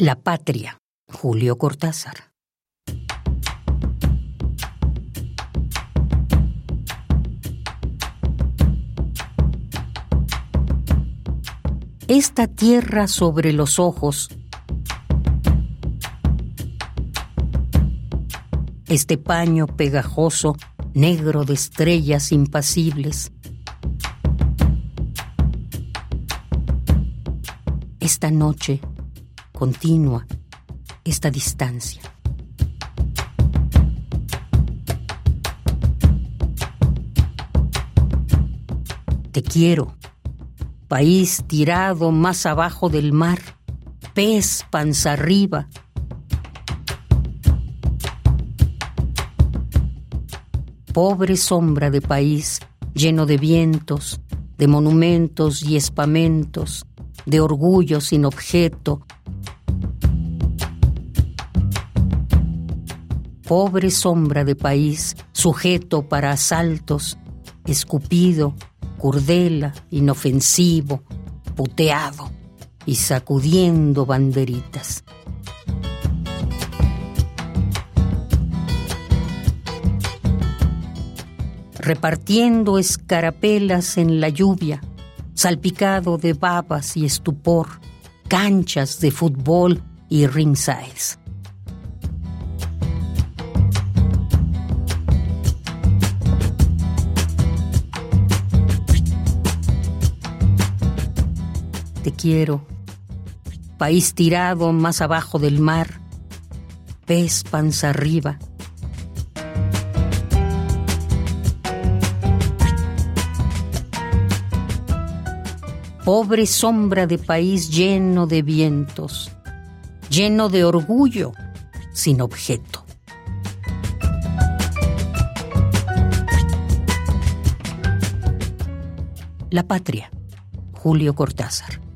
La patria, Julio Cortázar. Esta tierra sobre los ojos, este paño pegajoso, negro de estrellas impasibles, esta noche continua esta distancia. Te quiero, país tirado más abajo del mar, pez panza arriba. Pobre sombra de país lleno de vientos, de monumentos y espamentos, de orgullo sin objeto, pobre sombra de país, sujeto para asaltos, escupido, curdela, inofensivo, puteado y sacudiendo banderitas. Repartiendo escarapelas en la lluvia, salpicado de babas y estupor, canchas de fútbol y ringsides. Te quiero, país tirado más abajo del mar, pez panza arriba. Pobre sombra de país lleno de vientos, lleno de orgullo, sin objeto. La patria, Julio Cortázar.